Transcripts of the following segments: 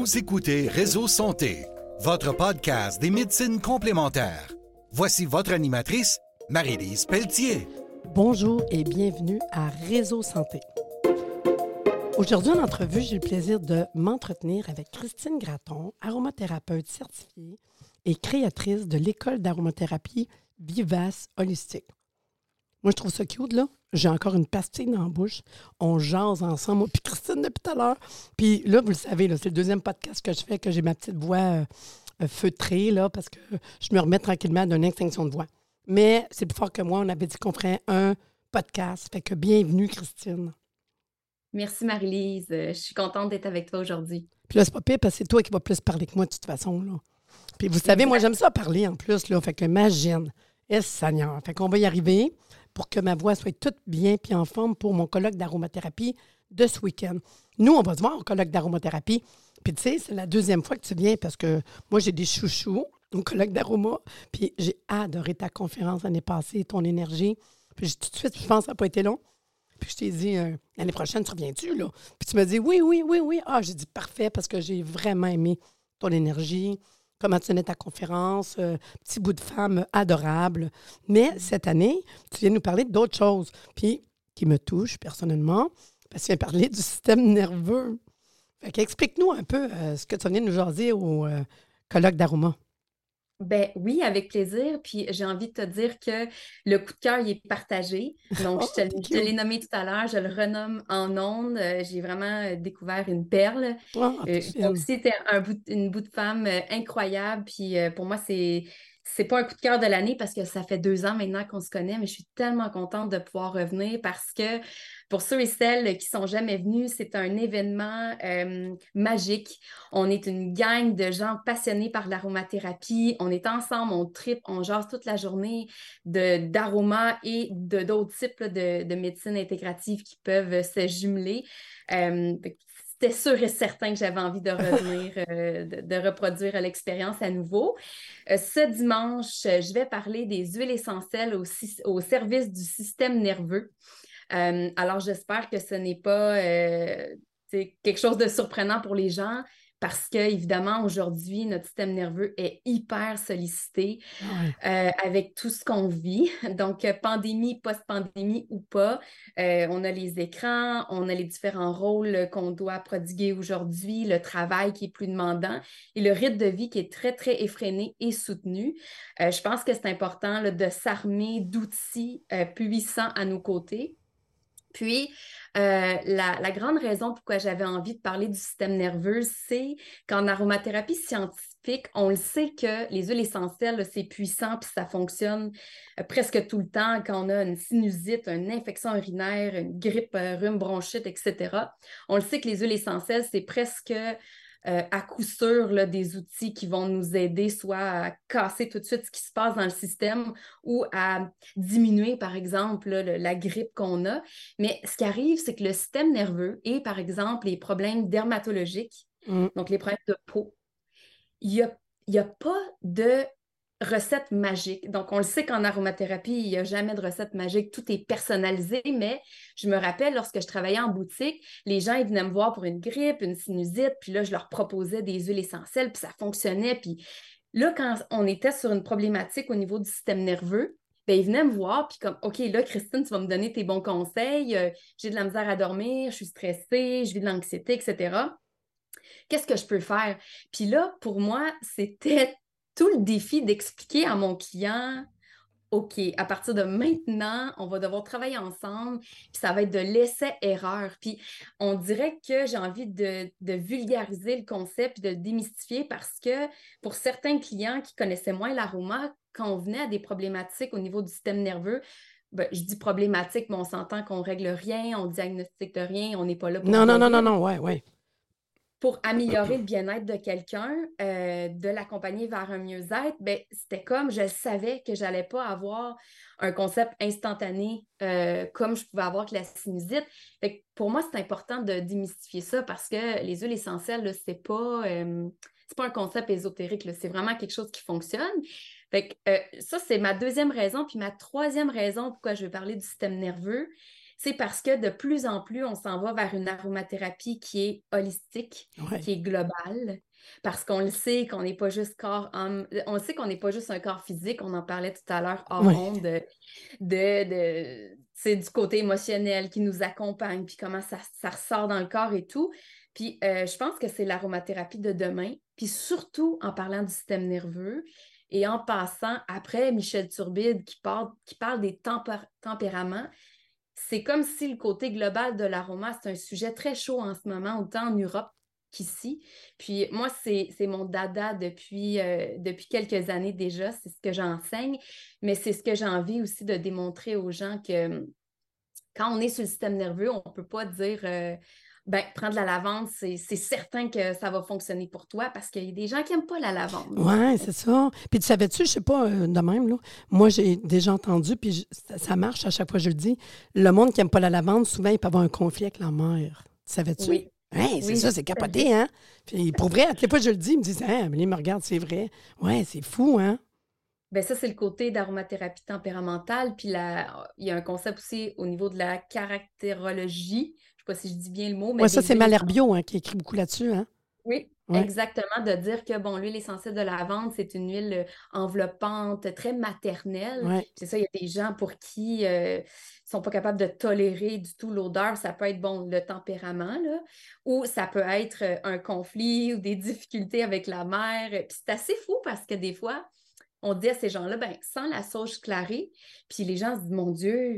Vous écoutez Réseau Santé, votre podcast des médecines complémentaires. Voici votre animatrice, Marie-Lise Pelletier. Bonjour et bienvenue à Réseau Santé. Aujourd'hui, en entrevue, j'ai le plaisir de m'entretenir avec Christine Graton, aromathérapeute certifiée et créatrice de l'école d'aromathérapie Vivace Holistique. Moi, je trouve ça cute, là. J'ai encore une pastille dans la bouche. On jase ensemble, moi puis Christine, depuis tout à l'heure. Puis là, vous le savez, c'est le deuxième podcast que je fais, que j'ai ma petite voix euh, feutrée, là, parce que je me remets tranquillement d'une extinction de voix. Mais c'est plus fort que moi. On avait dit qu'on ferait un podcast. Fait que bienvenue, Christine. Merci, Marie-Lise. Euh, je suis contente d'être avec toi aujourd'hui. Puis là, c'est pas pire parce que c'est toi qui vas plus parler que moi, de toute façon, là. Puis vous savez, moi, j'aime ça parler en plus, là. Fait que imagine. Et Seigneur. Fait qu'on va y arriver pour que ma voix soit toute bien puis en forme pour mon colloque d'aromathérapie de ce week-end. Nous, on va se voir au colloque d'aromathérapie. Puis tu sais, c'est la deuxième fois que tu viens parce que moi, j'ai des chouchous au colloque d'aroma. Puis j'ai adoré ta conférence l'année passée, ton énergie. Puis tout de suite, je pense que ça n'a pas été long. Puis je t'ai dit, euh, l'année prochaine, tu reviens-tu, là? Puis tu m'as dit, oui, oui, oui, oui. Ah, j'ai dit, parfait, parce que j'ai vraiment aimé ton énergie, comment tu ta conférence, euh, petit bout de femme adorable. Mais cette année, tu viens nous parler d'autres choses, puis qui me touchent personnellement, parce que tu viens parler du système nerveux. Fait explique-nous un peu euh, ce que tu viens nous jaser au colloque d'Aroma. Ben oui, avec plaisir. Puis j'ai envie de te dire que le coup de cœur, il est partagé. Donc, je te, oh, l'ai nommé tout à l'heure, je le renomme en ondes. Euh, j'ai vraiment euh, découvert une perle. Oh, donc, c'était un bout, une bout de femme incroyable. Puis pour moi, c'est c'est pas un coup de cœur de l'année parce que ça fait deux ans maintenant qu'on se connaît, mais je suis tellement contente de pouvoir revenir parce que pour ceux et celles qui sont jamais venus, c'est un événement euh, magique. On est une gang de gens passionnés par l'aromathérapie. On est ensemble, on tripe, on jase toute la journée d'aromas et d'autres types de, de médecine intégrative qui peuvent se jumeler. Euh, c'était sûr et certain que j'avais envie de revenir, euh, de, reproduire l'expérience à nouveau. Euh, ce dimanche, je vais parler des huiles essentielles au, service du système nerveux. Euh, alors, j'espère que ce n'est pas quelque chose de surprenant pour les gens parce que, évidemment, aujourd'hui, notre système nerveux est hyper sollicité euh, avec tout ce qu'on vit. Donc, euh, pandémie, post-pandémie ou pas, euh, on a les écrans, on a les différents rôles qu'on doit prodiguer aujourd'hui, le travail qui est plus demandant et le rythme de vie qui est très, très effréné et soutenu. je pense que c'est important de s'armer d'outils puissants à nos côtés puis, euh, la, grande raison pourquoi j'avais envie de parler du système nerveux, c'est qu'en aromathérapie scientifique, on le sait que les huiles essentielles, c'est puissant, puis ça fonctionne euh, presque tout le temps quand on a une sinusite, une infection urinaire, une grippe, un rhume, bronchite, etc. On le sait que les huiles essentielles, c'est presque euh, à coup sûr des outils qui vont nous aider soit à casser tout de suite ce qui se passe dans le système ou à diminuer, par exemple, la grippe qu'on a. Mais ce qui arrive, c'est que le système nerveux et, par exemple, les problèmes dermatologiques, mmh. donc les problèmes de peau, il n'y a, y a pas de recette magique. Donc, on le sait qu'en aromathérapie, il n'y a jamais de recette magique. Tout est personnalisé, mais je me rappelle, lorsque je travaillais en boutique, les gens, ils venaient me voir pour une grippe, une sinusite, puis là, je leur proposais des huiles essentielles, puis ça fonctionnait. Puis là, quand on était sur une problématique au niveau du système nerveux, bien, ils venaient me voir, puis comme, OK, là, Christine, tu vas me donner tes bons conseils. Euh, j'ai de la misère à dormir, je suis stressée, je vis de l'anxiété, etc. Qu'est-ce que je peux faire? Puis là, pour moi, c'était tout le défi d'expliquer à mon client OK, à partir de maintenant, on va devoir travailler ensemble, puis ça va être de l'essai-erreur. Puis on dirait que j'ai envie de, vulgariser le concept et de le démystifier parce que pour certains clients qui connaissaient moins l'aroma, quand on venait à des problématiques au niveau du système nerveux, ben, je dis problématique, mais on s'entend qu'on règle rien, on diagnostique de rien, on n'est pas là pour. Non, non, non, non, non, ouais, ouais pour améliorer le bien-être de quelqu'un, euh, de l'accompagner vers un mieux-être, ben, c'était comme je savais que j'allais pas avoir un concept instantané euh, comme je pouvais avoir avec la sinusite. pour moi, c'est important de démystifier ça parce que les huiles essentielles, ce n'est pas, euh, pas un concept ésotérique, c'est vraiment quelque chose qui fonctionne. Fait ça, c'est ma deuxième raison. Puis ma troisième raison pourquoi je veux parler du système nerveux, C'est parce que de plus en plus, on s'en va vers une aromathérapie qui est holistique, qui est globale. Parce qu'on le sait qu'on n'est pas juste corps, on sait qu'on n'est pas juste un corps physique, on en parlait tout à l'heure hors de, de, c'est du côté émotionnel qui nous accompagne, puis comment ça, ça ressort dans le corps et tout. Puis euh, je pense que c'est l'aromathérapie de demain, puis surtout en parlant du système nerveux et en passant après Michel Turbide qui parle, qui parle des tempéraments. C'est comme si le côté global de l'aroma, c'est un sujet très chaud en ce moment, autant en Europe qu'ici. Puis moi, c'est mon dada depuis, euh, depuis quelques années déjà, c'est ce que j'enseigne, mais c'est ce que j'ai envie aussi de démontrer aux gens que quand on est sur le système nerveux, on ne peut pas dire euh, ben, prendre la lavande, c'est certain que ça va fonctionner pour toi parce qu'il y a des gens qui n'aiment pas la lavande. Oui, c'est ça. Puis tu savais-tu, je sais pas, euh, de même, là, moi j'ai déjà entendu, puis ça, marche à chaque fois je le dis, le monde qui n'aime pas la lavande, souvent il peut avoir un conflit avec la mère. Savais-tu? Oui. c'est ça, c'est capoté, hein? Puis pour vrai, à les fois que je le dis, ils me disent, ah, mais me regarde, c'est vrai. Ouais, c'est fou, hein? Ben ça, c'est le côté d'aromathérapie tempéramentale. Puis la... il y a un concept aussi au niveau de la caractérologie. Je ne sais pas si je dis bien le mot. Mais ça, c'est Malherbio hein, qui écrit beaucoup là-dessus. Hein? Oui, exactement. De dire que, bon, l'huile essentielle de lavande, c'est une huile enveloppante, très maternelle. C'est ça, il y a des gens pour qui ne euh, sont pas capables de tolérer du tout l'odeur. Ça peut être, bon, le tempérament, là, ou ça peut être euh, un conflit ou des difficultés avec la mère. Puis c'est assez fou parce que des fois, on dit à ces gens-là, ben, sans la sauge clarée, puis les gens se disent, mon Dieu,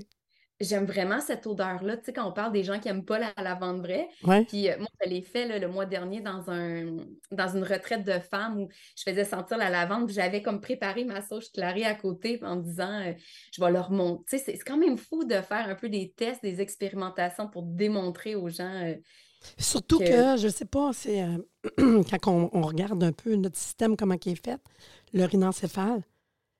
j'aime vraiment cette odeur-là. Tu sais, quand on parle des gens qui n'aiment pas la lavande vraie, puis euh, moi, je l'ai fait le mois dernier dans, un, dans une retraite de femmes où je faisais sentir la lavande, j'avais comme préparé ma sauge clarée à côté en me disant, euh, je vais leur montrer. Tu sais, c'est quand même fou de faire un peu des tests, des expérimentations pour démontrer aux gens. Euh, Surtout que, je ne sais pas, c'est quand on, regarde un peu notre système, comment il est fait, le rhinencéphale.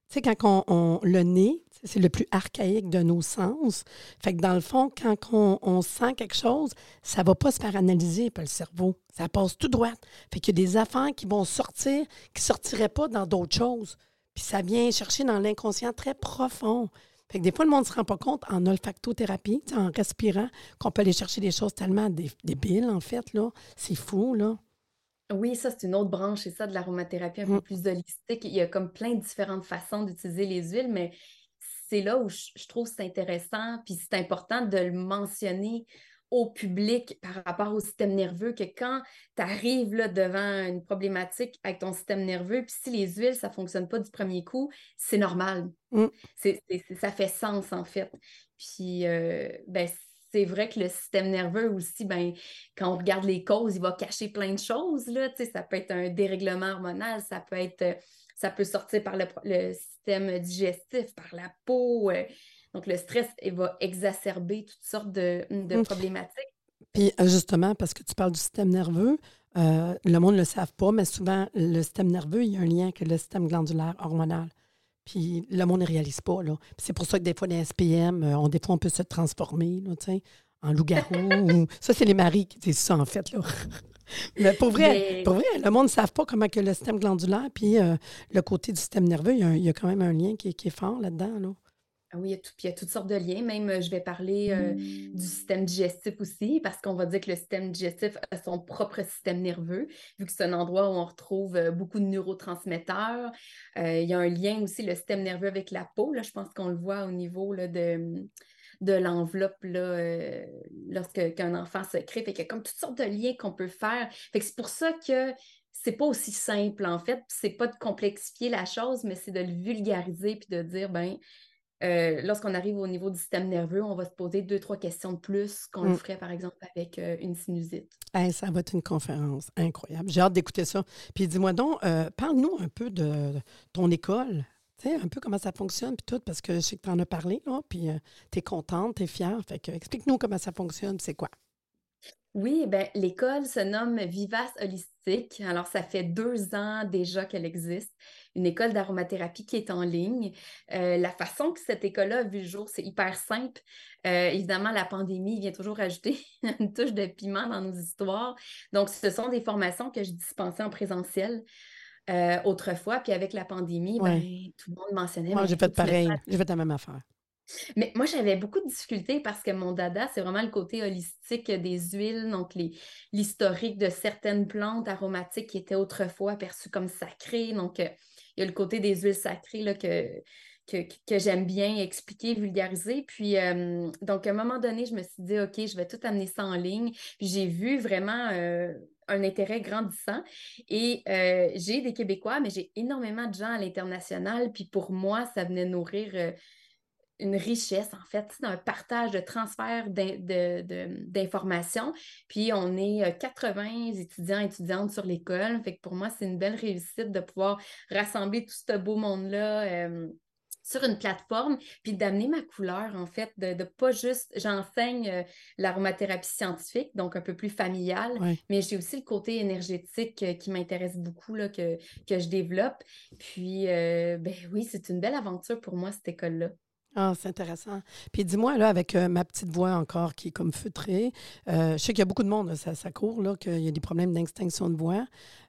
Tu sais, quand on, le nez, c'est le plus archaïque de nos sens. Fait que dans le fond, quand on, sent quelque chose, ça ne va pas se faire analyser par le cerveau. Ça passe tout droit. Fait qu'il y a des affaires qui vont sortir, qui ne sortiraient pas dans d'autres choses. Puis ça vient chercher dans l'inconscient très profond. Fait que des fois, le monde ne se rend pas compte en olfactothérapie, en respirant, qu'on peut aller chercher des choses tellement débiles, en fait. là. C'est fou, là. Oui, ça, c'est une autre branche, c'est ça, de l'aromathérapie un peu mmh. plus holistique. Il y a comme plein de différentes façons d'utiliser les huiles, mais c'est là où je, trouve c'est intéressant, puis c'est important de le mentionner au public par rapport au système nerveux, que quand tu arrives devant une problématique avec ton système nerveux, puis si les huiles, ça ne fonctionne pas du premier coup, c'est normal. Mmh. ça fait sens, en fait. Puis, euh, ben, c'est vrai que le système nerveux aussi, ben, quand on regarde les causes, il va cacher plein de choses. Là, ça peut être un dérèglement hormonal, ça peut être ça peut sortir par le, système digestif, par la peau. Euh. Donc, le stress il va exacerber toutes sortes de, mmh. problématiques. Puis, euh, justement, parce que tu parles du système nerveux, euh, le monde ne le savent pas, mais souvent, le système nerveux, il y a un lien avec le système glandulaire hormonal. Puis le monde ne réalise pas. Là. c'est pour ça que des fois, les SPM, euh, on, des fois, on peut se transformer là, en loup-garou. Ça, c'est les maris qui disent ça, en fait. Là. Mais pour vrai, pour vrai, le monde ne savent pas comment que le système glandulaire puis euh, le côté du système nerveux, il y, a, quand même un lien qui, qui est fort là-dedans. Là. Ah oui, il y, a tout, il y, a toutes sortes de liens. Même, euh, je vais parler euh, du système digestif aussi, parce qu'on va dire que le système digestif a son propre système nerveux, vu que c'est un endroit où on retrouve euh, beaucoup de neurotransmetteurs. il y a un lien aussi, le système nerveux avec la peau. Là, je pense qu'on le voit au niveau là, de, de l'enveloppe là, lorsque qu'un enfant se crée. Fait qu'il y a comme toutes sortes de liens qu'on peut faire. Fait que c'est pour ça que c'est pas aussi simple, en fait. C'est pas de complexifier la chose, mais c'est de le vulgariser puis de dire, ben euh, lorsqu'on arrive au niveau du système nerveux, on va se poser deux, trois questions de plus qu'on le mm. ferait, par exemple, avec euh, une sinusite. ça va être une conférence incroyable. J'ai hâte d'écouter ça. Puis dis-moi donc, euh, parle-nous un peu de ton école. Tu sais, un peu comment ça fonctionne, puis tout, parce que je sais que tu en as parlé, là, puis tu es contente, tu es fière. Fait que explique-nous comment ça fonctionne, c'est quoi? Oui, ben, l'école se nomme Vivace Holistique. Alors, ça fait deux ans déjà qu'elle existe une école d'aromathérapie qui est en ligne. Euh, la façon que cette école-là a vu le jour, c'est hyper simple. Euh, évidemment, la pandémie vient toujours ajouter une touche de piment dans nos histoires. Donc, ce sont des formations que je dispensais en présentiel. Euh, autrefois, puis avec la pandémie, ben, tout le monde mentionnait. Moi, j'ai fait pareil. J'ai fait la même affaire. Mais moi, j'avais beaucoup de difficultés parce que mon dada, c'est vraiment le côté holistique des huiles, donc l'historique de certaines plantes aromatiques qui étaient autrefois perçues comme sacrées. Donc, euh, il y a le côté des huiles sacrées là, que, que, j'aime bien expliquer, vulgariser. Puis, euh, donc, à un moment donné, je me suis dit, OK, je vais tout amener ça en ligne. Puis, j'ai vu vraiment euh, un intérêt grandissant. Et j'ai des Québécois, mais j'ai énormément de gens à l'international. Puis, pour moi, ça venait nourrir une richesse, en fait, un partage de transfert d'informations. Puis on est 80 euh, étudiants et étudiantes sur l'école. Fait que pour moi, c'est une belle réussite de pouvoir rassembler tout ce beau monde-là. Euh, sur une plateforme, puis d'amener ma couleur, en fait, de, de pas juste, j'enseigne euh, l'aromathérapie scientifique, donc un peu plus familiale, mais j'ai aussi le côté énergétique qui m'intéresse beaucoup, là, que, que je développe. Puis, ben oui, c'est une belle aventure pour moi, cette école-là. Ah, c'est intéressant. Puis dis-moi, là, avec euh, ma petite voix encore qui est comme feutrée, euh, je sais qu'il y a beaucoup de monde, ça, ça court, là, qu'il y a des problèmes d'extinction de voix.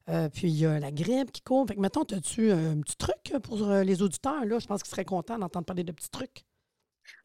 Euh, puis il y a la grippe qui court. Fait que, mettons, as-tu un petit truc pour les auditeurs, là? Je pense qu'ils seraient contents d'entendre parler de petits trucs.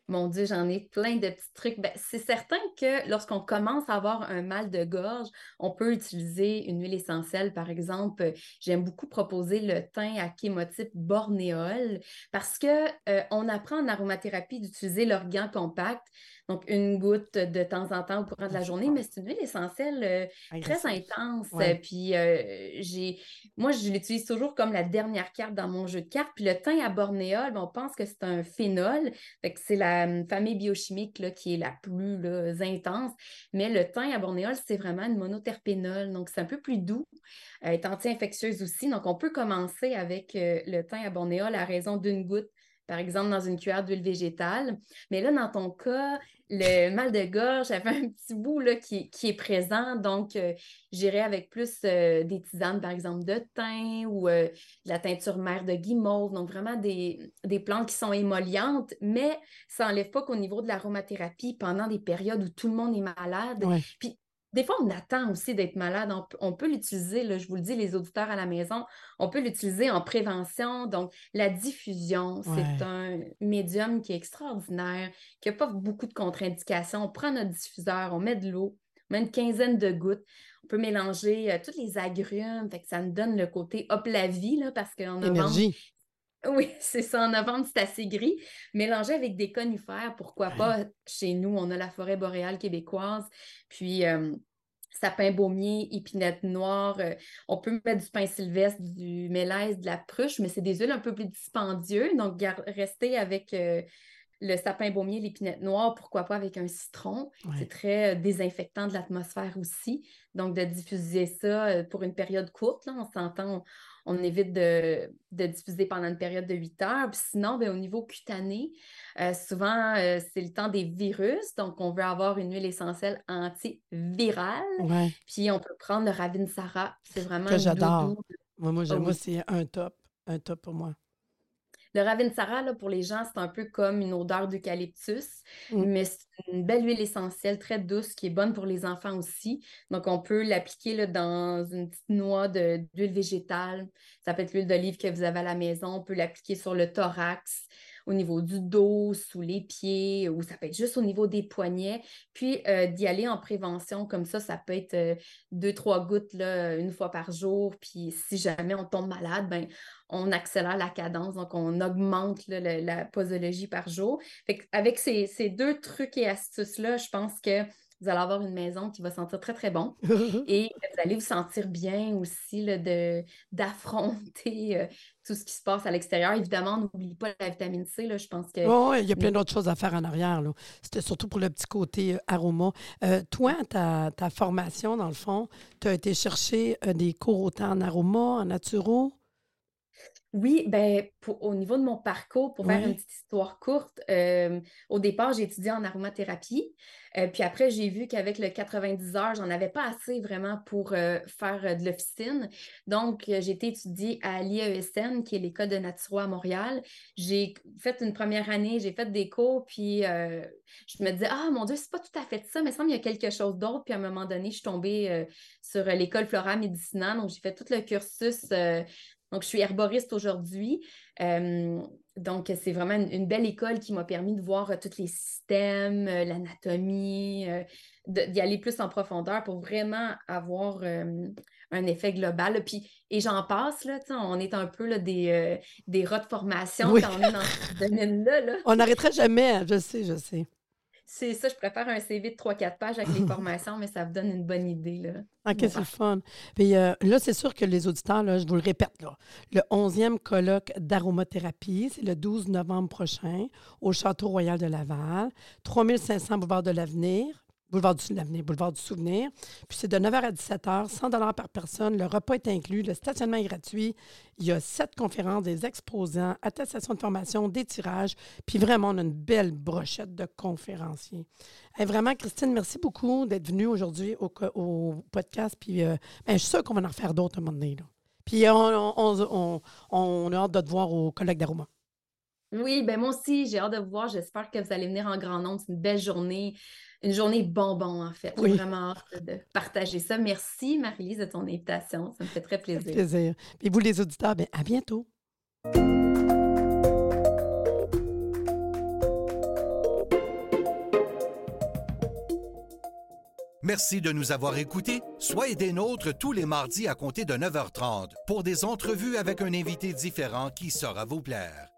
Mon Dieu, j'en ai plein de petits trucs. Ben, c'est certain que lorsqu'on commence à avoir un mal de gorge, on peut utiliser une huile essentielle, par exemple. J'aime beaucoup proposer le thym à chémotype bornéol parce qu'on euh, apprend en aromathérapie d'utiliser l'organ compact donc, une goutte de temps en temps au courant de la journée, mais c'est une huile essentielle euh, très intense. Puis, euh, j'ai, moi, je l'utilise toujours comme la dernière carte dans mon jeu de cartes. Puis, le thym à bornéol, ben, on pense que c'est un phénol. C'est la hum, famille biochimique là, qui est la plus intense. Mais le thym à bornéol, c'est vraiment une monoterpénol. Donc, c'est un peu plus doux. Elle est anti-infectieuse aussi. Donc, on peut commencer avec euh, le thym à bornéol à raison d'une goutte par exemple dans une cuillère d'huile végétale. Mais là, dans ton cas, le mal de gorge avait un petit bout là, qui, est présent. Donc, euh, j'irai avec plus euh, des tisanes, par exemple, de thym ou euh, de la teinture mère de guimauve. Donc, vraiment des, plantes qui sont émollientes, mais ça n'enlève pas qu'au niveau de l'aromathérapie, pendant des périodes où tout le monde est malade, puis des fois, on attend aussi d'être malade. On, peut l'utiliser, je vous le dis, les auditeurs à la maison, on peut l'utiliser en prévention. Donc, la diffusion, c'est un médium qui est extraordinaire, qui n'a pas beaucoup de contre-indications. On prend notre diffuseur, on met de l'eau, on met une quinzaine de gouttes. On peut mélanger euh, tous les agrumes, fait que ça nous donne le côté hop la vie, là, parce qu'en novembre, oui, c'est ça. En novembre, c'est assez gris. Mélangé avec des conifères, pourquoi pas? Chez nous, on a la forêt boréale québécoise. Puis, euh, sapin baumier, épinette noire. Euh, on peut mettre du pain sylvestre, du mélèze, de la pruche, mais c'est des huiles un peu plus dispendieux. Donc, rester avec euh, le sapin baumier, l'épinette noire, pourquoi pas avec un citron. C'est très désinfectant de l'atmosphère aussi. Donc, de diffuser ça pour une période courte, là, on s'entend, on évite de, diffuser pendant une période de 8 heures. sinon, ben, au niveau cutané, euh, souvent, euh, c'est le temps des virus. Donc, on veut avoir une huile essentielle antivirale. Puis, on peut prendre le Ravinsara. C'est vraiment que j'adore. Moi, moi, ah moi c'est un top. Un top pour moi. Le Ravinsara, là, pour les gens, c'est un peu comme une odeur d'eucalyptus, mmh. mais c'est une belle huile essentielle très douce qui est bonne pour les enfants aussi. Donc, on peut l'appliquer dans une petite noix d'huile végétale. Ça peut être l'huile d'olive que vous avez à la maison. On peut l'appliquer sur le thorax au niveau du dos, sous les pieds, ou ça peut être juste au niveau des poignets. Puis euh, d'y aller en prévention, comme ça, ça peut être euh, deux, trois gouttes une fois par jour. Puis si jamais on tombe malade, ben, on accélère la cadence, donc on augmente la, posologie par jour. Avec ces, ces deux trucs et astuces-là, je pense que vous allez avoir une maison qui va sentir très, très bon. et vous allez vous sentir bien aussi d'affronter euh, tout ce qui se passe à l'extérieur. Évidemment, n'oublie pas la vitamine C. Là, je pense que. Oui, il y a plein d'autres choses à faire en arrière. C'était surtout pour le petit côté euh, aroma. Euh, toi, ta, ta, formation, dans le fond, tu as été chercher des cours autant en aroma, en naturo? Oui, ben, au niveau de mon parcours, pour faire une petite histoire courte, euh, au départ, j'ai étudié en aromathérapie. Euh, puis après, j'ai vu qu'avec le 90 heures, j'en avais pas assez vraiment pour euh, faire de l'officine. Donc, j'ai été étudier à l'IESN, qui est l'École de naturo à Montréal. J'ai fait une première année, j'ai fait des cours, puis je me disais, ah mon Dieu, c'est pas tout à fait ça, mais il semble qu'il y a quelque chose d'autre. Puis à un moment donné, je suis tombée sur l'école Flora Médicina. Donc, j'ai fait tout le cursus Donc, je suis herboriste aujourd'hui. Euh, donc, c'est vraiment une, belle école qui m'a permis de voir tous les systèmes, l'anatomie, d'y aller plus en profondeur pour vraiment avoir un effet global. Puis, et j'en passe, là, on est un peu là, des, des rats de formation quand on est dans ce domaine-là. On n'arrêtera jamais, hein, je sais, je sais. C'est ça, je préfère un CV de 3-4 pages avec les formations, mais ça vous donne une bonne idée. Là. OK, c'est le fun. Puis euh, là, c'est sûr que les auditeurs, là, je vous le répète, là, le 11e colloque d'aromathérapie, c'est le 12 novembre prochain au Château Royal de Laval, 3500 Boulevard de l'Avenir. Boulevard du, boulevard du Souvenir. Puis c'est de 9h à 17h, 100 par personne. Le repas est inclus, le stationnement est gratuit. Il y a sept conférences, des exposants, attestations de formation, des tirages. Puis vraiment, on a une belle brochette de conférenciers. Et vraiment, Christine, merci beaucoup d'être venue aujourd'hui au, podcast. Puis euh, ben, je suis sûre qu'on va en refaire d'autres à un moment donné. Puis on, on, a hâte de te voir au collègue d'Aroma. Oui, ben moi aussi, j'ai hâte de vous voir. J'espère que vous allez venir en grand nombre. C'est une belle journée une journée bonbon, en fait. J'ai vraiment hâte de partager ça. Merci, Marie-Lise, de ton invitation. Ça me fait très plaisir. plaisir. Et vous, les auditeurs, bien, à bientôt. Merci de nous avoir écoutés. Soyez des nôtres tous les mardis à compter de 9h30 pour des entrevues avec un invité différent qui saura vous plaire.